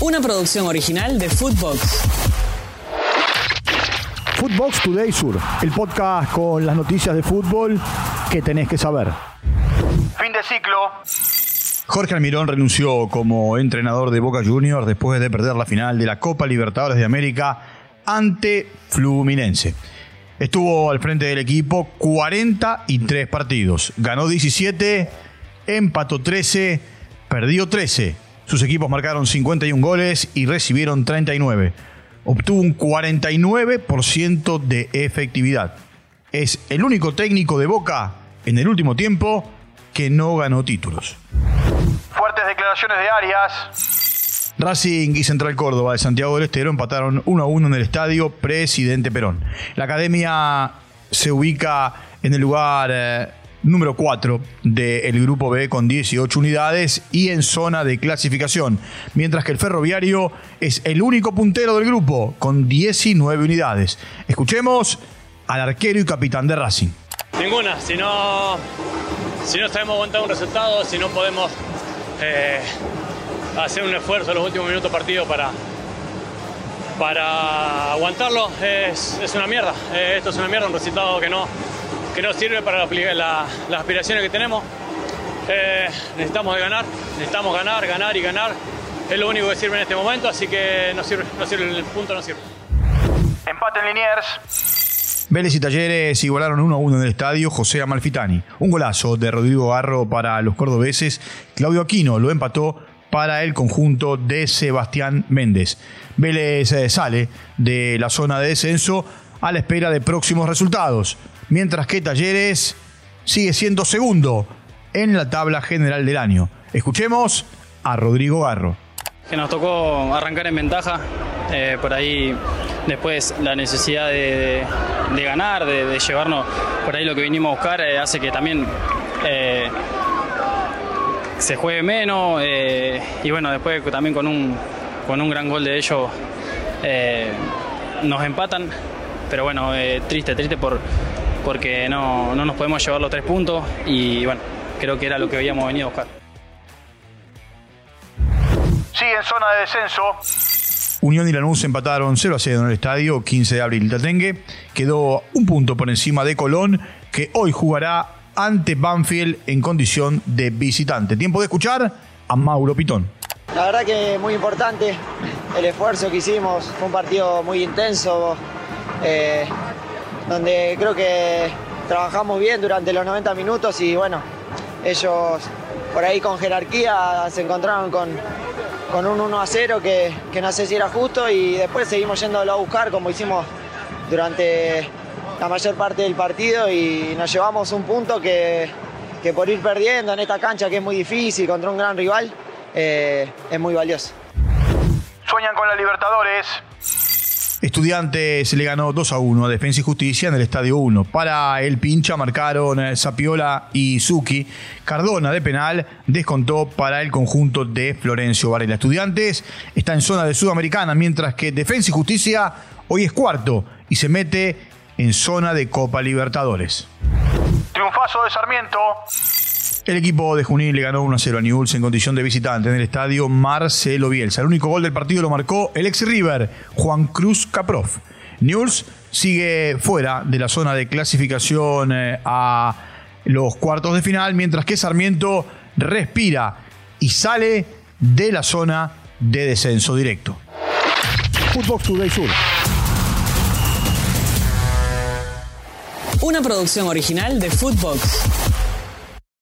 Una producción original de Footbox. Footbox Today Sur, el podcast con las noticias de fútbol que tenés que saber. Fin de ciclo. Jorge Almirón renunció como entrenador de Boca Juniors después de perder la final de la Copa Libertadores de América ante Fluminense. Estuvo al frente del equipo 43 partidos, ganó 17, empató 13, perdió 13. Sus equipos marcaron 51 goles y recibieron 39. Obtuvo un 49% de efectividad. Es el único técnico de Boca en el último tiempo que no ganó títulos. Fuertes declaraciones de Arias. Racing y Central Córdoba de Santiago del Estero empataron 1 a 1 en el estadio Presidente Perón. La academia se ubica en el lugar eh, número 4 del grupo B con 18 unidades y en zona de clasificación, mientras que el ferroviario es el único puntero del grupo con 19 unidades. Escuchemos al arquero y capitán de Racing. Ninguna, si no, si no sabemos aguantar un resultado, si no podemos eh, hacer un esfuerzo en los últimos minutos partido para, para aguantarlo, es, es una mierda. Eh, esto es una mierda, un resultado que no, que no sirve para la- la- las aspiraciones que tenemos. Eh, necesitamos de ganar, necesitamos ganar, ganar y ganar. Es lo único que sirve en este momento, así que no sirve, no sirve el punto no sirve. Empate en Liniers. Vélez y Talleres igualaron 1 a 1 en el estadio José Amalfitani. Un golazo de Rodrigo Garro para los cordobeses. Claudio Aquino lo empató para el conjunto de Sebastián Méndez. Vélez eh, sale de la zona de descenso a la espera de próximos resultados, mientras que Talleres sigue siendo segundo en la tabla general del año. Escuchemos a Rodrigo Garro. que nos tocó arrancar en ventaja. eh, por ahí después la necesidad de, ganar, de, llevarnos por ahí lo que vinimos a buscar, eh, hace que también eh, se juegue menos. y bueno, después también con un, con un gran gol de ellos nos empatan. Pero bueno, triste, triste por, porque no, no nos podemos llevar los tres puntos. Y bueno, creo que era lo que habíamos venido a buscar. Sigue en zona de descenso. Unión y Lanús empataron 0 a 0 en el estadio 15 de abril. Tatengue quedó un punto por encima de Colón, que hoy jugará ante Banfield en condición de visitante. Tiempo de escuchar a Mauro Pitón. La verdad que muy importante el esfuerzo que hicimos, fue un partido muy intenso, eh, donde creo que trabajamos bien durante los 90 minutos y bueno, ellos por ahí con jerarquía se encontraron con, con un 1 a 0 que, que no sé si era justo y después seguimos yéndolo a buscar como hicimos durante la mayor parte del partido y nos llevamos un punto que, que por ir perdiendo en esta cancha que es muy difícil contra un gran rival, eh, es muy valioso. Sueñan con la Libertadores. Estudiantes le ganó 2 a 1 a Defensa y Justicia en el Estadio 1. Para el pincha marcaron eh, Sapiola y Zucchi. Cardona de penal descontó para el conjunto de Florencio Varela. Estudiantes está en zona de Sudamericana, mientras que Defensa y Justicia hoy es cuarto y se mete en zona de Copa Libertadores. Triunfazo de Sarmiento. El equipo de Junín le ganó 1 a 0 a Newell's en condición de visitante en el estadio Marcelo Bielsa. El único gol del partido lo marcó el ex River, Juan Cruz Caprof. Newell's sigue fuera de la zona de clasificación eh, a los cuartos de final, mientras que Sarmiento respira y sale de la zona de descenso directo. Footbox Today Sur. Una producción original de Footbox.